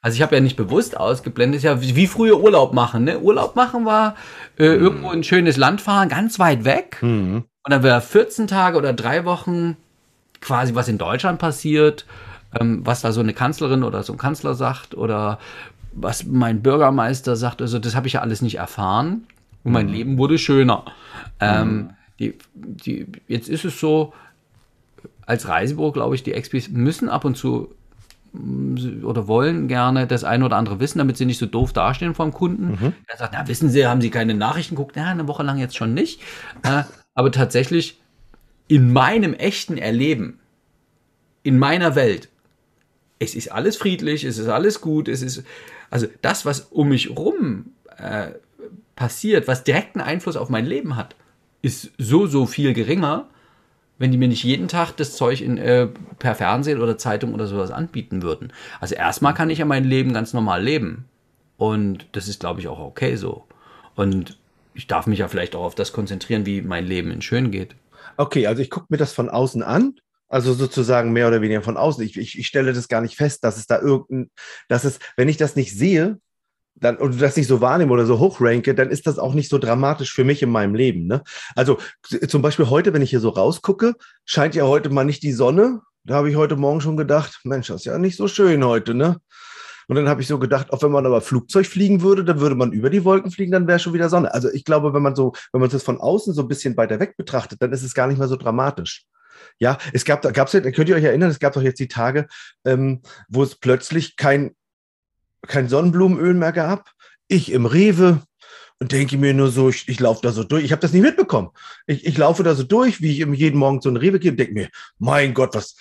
Also ich habe ja nicht bewusst ausgeblendet, ist ja wie früher Urlaub machen. Ne? Urlaub machen war äh, mhm. irgendwo ein schönes Land fahren, ganz weit weg. Mhm. Und dann wäre 14 Tage oder drei Wochen quasi, was in Deutschland passiert, ähm, was da so eine Kanzlerin oder so ein Kanzler sagt oder was mein Bürgermeister sagt. Also das habe ich ja alles nicht erfahren und mein mhm. Leben wurde schöner. Ähm, mhm. die, die, jetzt ist es so, als Reisebüro, glaube ich, die Expis müssen ab und zu mm, oder wollen gerne das eine oder andere wissen, damit sie nicht so doof dastehen vom Kunden. Mhm. Er sagt, na, wissen Sie, haben Sie keine Nachrichten geguckt? Ja, eine Woche lang jetzt schon nicht. Äh, aber tatsächlich in meinem echten Erleben, in meiner Welt, es ist alles friedlich, es ist alles gut, es ist, also das, was um mich rum äh, passiert, was direkten Einfluss auf mein Leben hat, ist so, so viel geringer, wenn die mir nicht jeden Tag das Zeug in, äh, per Fernsehen oder Zeitung oder sowas anbieten würden. Also erstmal kann ich ja mein Leben ganz normal leben. Und das ist, glaube ich, auch okay so. Und ich darf mich ja vielleicht auch auf das konzentrieren, wie mein Leben in schön geht. Okay, also ich gucke mir das von außen an, also sozusagen mehr oder weniger von außen. Ich, ich, ich stelle das gar nicht fest, dass es da irgendein, dass es, wenn ich das nicht sehe, dann und das nicht so wahrnehme oder so hochranke, dann ist das auch nicht so dramatisch für mich in meinem Leben. Ne? Also zum Beispiel heute, wenn ich hier so rausgucke, scheint ja heute mal nicht die Sonne. Da habe ich heute Morgen schon gedacht, Mensch, das ist ja nicht so schön heute, ne? Und dann habe ich so gedacht, auch wenn man aber Flugzeug fliegen würde, dann würde man über die Wolken fliegen, dann wäre schon wieder Sonne. Also ich glaube, wenn man so, wenn man das von außen so ein bisschen weiter weg betrachtet, dann ist es gar nicht mehr so dramatisch. Ja, es gab, da gab es, könnt ihr euch erinnern, es gab doch jetzt die Tage, ähm, wo es plötzlich kein, kein Sonnenblumenöl mehr gab. Ich im Rewe, und denke mir nur so, ich, ich laufe da so durch. Ich habe das nicht mitbekommen. Ich, ich laufe da so durch, wie ich jeden Morgen so ein Rewe gehe und denke mir, mein Gott, was,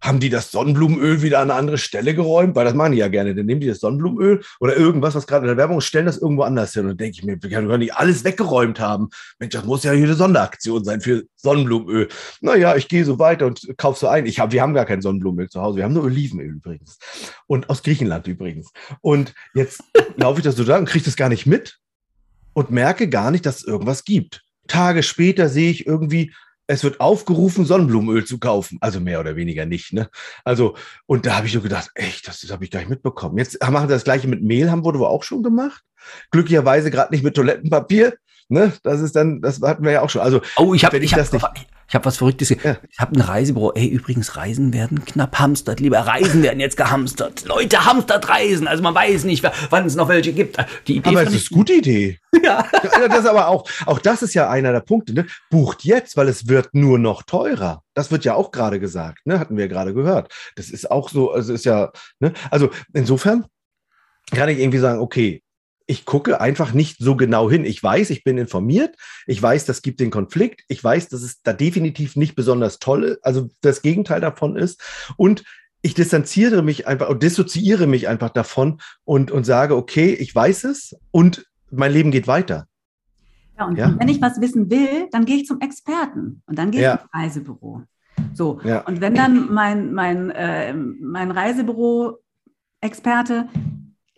haben die das Sonnenblumenöl wieder an eine andere Stelle geräumt? Weil das machen die ja gerne. Dann nehmen die das Sonnenblumenöl oder irgendwas, was gerade in der Werbung ist, stellen das irgendwo anders hin. Und dann denke ich mir, wir können nicht alles weggeräumt haben. Mensch, das muss ja hier eine Sonderaktion sein für Sonnenblumenöl. Naja, ich gehe so weiter und kaufe so ein. Ich hab, wir haben gar kein Sonnenblumenöl zu Hause. Wir haben nur Olivenöl übrigens. Und aus Griechenland übrigens. Und jetzt laufe ich das so da und kriege das gar nicht mit und merke gar nicht, dass es irgendwas gibt. Tage später sehe ich irgendwie, es wird aufgerufen, Sonnenblumenöl zu kaufen. Also mehr oder weniger nicht. Ne? Also, und da habe ich so gedacht, echt, das, das habe ich gar nicht mitbekommen. Jetzt machen wir das gleiche mit Mehl, haben wir auch schon gemacht. Glücklicherweise gerade nicht mit Toilettenpapier. Ne? Das ist dann, das hatten wir ja auch schon. Also, oh, ich habe ich hab, ich hab was Verrücktes. Ja. Ich habe ein Reisebüro. Ey, übrigens, Reisen werden knapp hamstert. Lieber Reisen werden jetzt gehamstert. Leute, hamstert Reisen. Also man weiß nicht, wann es noch welche gibt. Die Idee aber es ist eine gute Idee. Ja. Das aber auch, auch das ist ja einer der Punkte. Ne? Bucht jetzt, weil es wird nur noch teurer. Das wird ja auch gerade gesagt. Ne? Hatten wir ja gerade gehört. Das ist auch so, also ist ja, ne? also insofern kann ich irgendwie sagen, okay, ich gucke einfach nicht so genau hin. Ich weiß, ich bin informiert. Ich weiß, das gibt den Konflikt. Ich weiß, dass es da definitiv nicht besonders toll, also das Gegenteil davon ist. Und ich distanziere mich einfach und dissoziiere mich einfach davon und, und sage, okay, ich weiß es und mein Leben geht weiter. Ja, und ja? wenn ich was wissen will, dann gehe ich zum Experten und dann gehe ich ja. ins Reisebüro. So, ja. und wenn dann mein, mein, äh, mein Reisebüro-Experte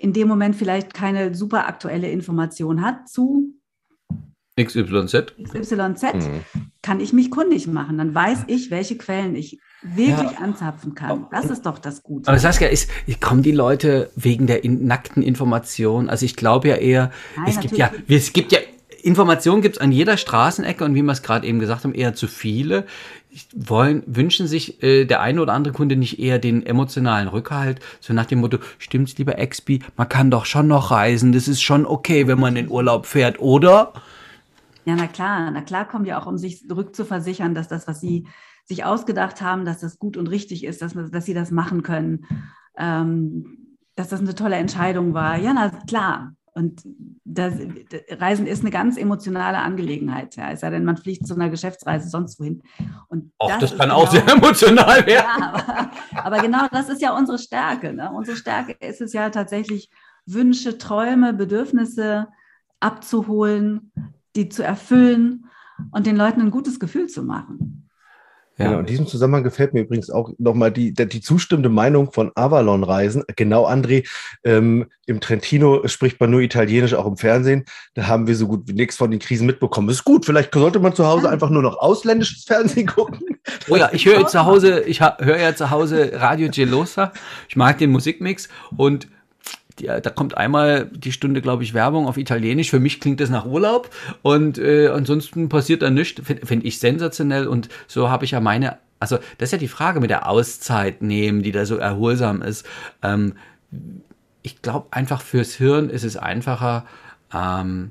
in dem Moment vielleicht keine super aktuelle Information hat zu XYZ, XYZ mhm. kann ich mich kundig machen. Dann weiß ich, welche Quellen ich wirklich ja. anzapfen kann. Das ist doch das Gute. Aber Saskia, ist, kommen die Leute wegen der in, nackten Information? Also ich glaube ja eher, Nein, es gibt ja, es gibt ja Informationen gibt es an jeder Straßenecke und wie wir es gerade eben gesagt haben, eher zu viele wollen, wünschen sich äh, der eine oder andere Kunde nicht eher den emotionalen Rückhalt, so nach dem Motto, stimmt's lieber Expi, man kann doch schon noch reisen, das ist schon okay, wenn man in Urlaub fährt, oder? Ja, na klar, na klar kommen ja auch, um sich rückzuversichern, dass das, was sie sich ausgedacht haben, dass das gut und richtig ist, dass, dass sie das machen können, ähm, dass das eine tolle Entscheidung war. Ja, na klar, und das, Reisen ist eine ganz emotionale Angelegenheit. Ja. Es sei denn, man fliegt zu einer Geschäftsreise sonst wohin. Und Auch das, das kann genau, auch sehr emotional werden. Ja, aber, aber, genau das ist ja unsere Stärke. Ne? Unsere Stärke ist es ja tatsächlich, Wünsche, Träume, Bedürfnisse abzuholen, die zu erfüllen und den Leuten ein gutes Gefühl zu machen. Ja. Genau, in diesem Zusammenhang gefällt mir übrigens auch nochmal die, die zustimmende Meinung von Avalon Reisen. Genau, André, ähm, im Trentino spricht man nur Italienisch, auch im Fernsehen. Da haben wir so gut wie nichts von den Krisen mitbekommen. Ist gut, vielleicht sollte man zu Hause einfach nur noch ausländisches Fernsehen gucken. Oh ja, ich höre zu Hause, ich höre ja zu Hause Radio Gelosa. Ich mag den Musikmix und die, da kommt einmal die Stunde, glaube ich, Werbung auf Italienisch. Für mich klingt das nach Urlaub und äh, ansonsten passiert da nichts. Finde find ich sensationell und so habe ich ja meine, also das ist ja die Frage mit der Auszeit nehmen, die da so erholsam ist. Ähm, ich glaube einfach fürs Hirn ist es einfacher, ähm,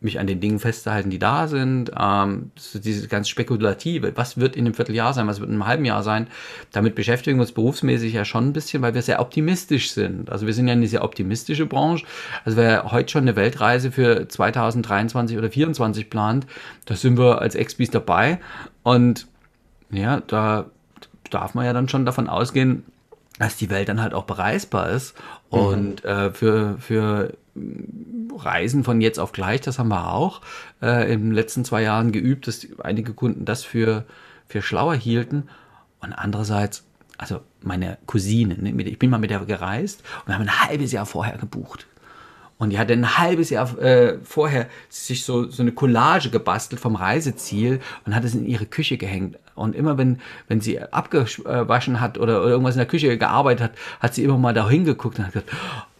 mich an den Dingen festzuhalten, die da sind. Ähm, so dieses ganz spekulative, was wird in einem Vierteljahr sein, was wird in einem halben Jahr sein. Damit beschäftigen wir uns berufsmäßig ja schon ein bisschen, weil wir sehr optimistisch sind. Also wir sind ja eine sehr optimistische Branche. Also wer heute schon eine Weltreise für 2023 oder 2024 plant, da sind wir als Expis dabei. Und ja, da darf man ja dann schon davon ausgehen, dass die Welt dann halt auch bereisbar ist. Mhm. Und äh, für, für Reisen von jetzt auf gleich, das haben wir auch äh, in den letzten zwei Jahren geübt, dass einige Kunden das für, für schlauer hielten. Und andererseits, also meine Cousine, ne, ich bin mal mit der gereist und haben ein halbes Jahr vorher gebucht. Und die hatte ein halbes Jahr äh, vorher sich so, so eine Collage gebastelt vom Reiseziel und hat es in ihre Küche gehängt. Und immer wenn, wenn sie abgewaschen hat oder, oder irgendwas in der Küche gearbeitet hat, hat sie immer mal da hingeguckt und hat gesagt,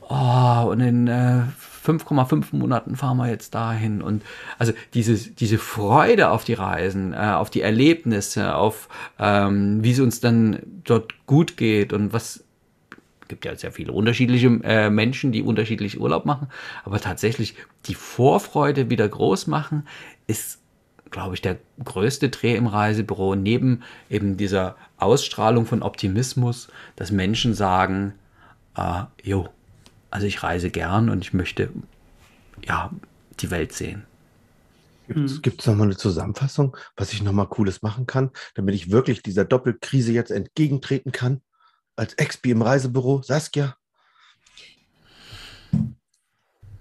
oh, und in äh, 5,5 Monaten fahren wir jetzt dahin. Und also dieses, diese Freude auf die Reisen, äh, auf die Erlebnisse, auf ähm, wie es uns dann dort gut geht und was gibt ja sehr viele unterschiedliche äh, Menschen, die unterschiedlich Urlaub machen, aber tatsächlich die Vorfreude wieder groß machen, ist, glaube ich, der größte Dreh im Reisebüro, neben eben dieser Ausstrahlung von Optimismus, dass Menschen sagen, äh, jo, also ich reise gern und ich möchte ja die Welt sehen. Gibt es noch mal eine Zusammenfassung, was ich noch mal Cooles machen kann, damit ich wirklich dieser Doppelkrise jetzt entgegentreten kann? Als Expi im Reisebüro, Saskia?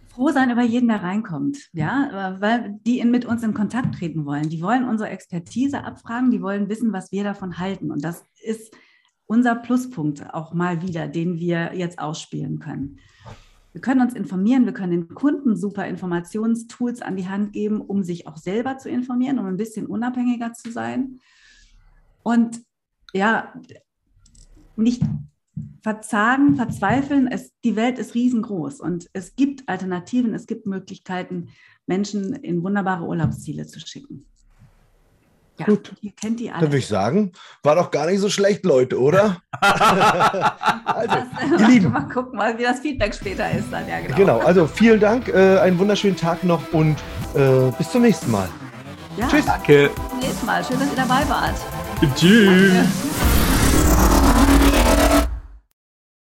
Froh sein über jeden, der reinkommt, ja, weil die mit uns in Kontakt treten wollen. Die wollen unsere Expertise abfragen, die wollen wissen, was wir davon halten. Und das ist unser Pluspunkt auch mal wieder, den wir jetzt ausspielen können. wir können uns informieren, wir können den Kunden super Informationstools an die Hand geben, um sich auch selber zu informieren, um ein bisschen unabhängiger zu sein. Und ja, nicht verzagen, verzweifeln. Es, die Welt ist riesengroß und es gibt Alternativen, es gibt Möglichkeiten, Menschen in wunderbare Urlaubsziele zu schicken. Ja, Gut. Ihr kennt die alle. Dann würde ich sagen, war doch gar nicht so schlecht, Leute, oder? also, das, ihr Lieben. Mal gucken, mal, wie das Feedback später ist dann. Ja, genau. genau, also vielen Dank, äh, einen wunderschönen Tag noch und äh, bis zum nächsten Mal. Ja, Tschüss. Danke. Bis zum nächsten Mal. Schön, dass ihr dabei wart. Tschüss. Danke.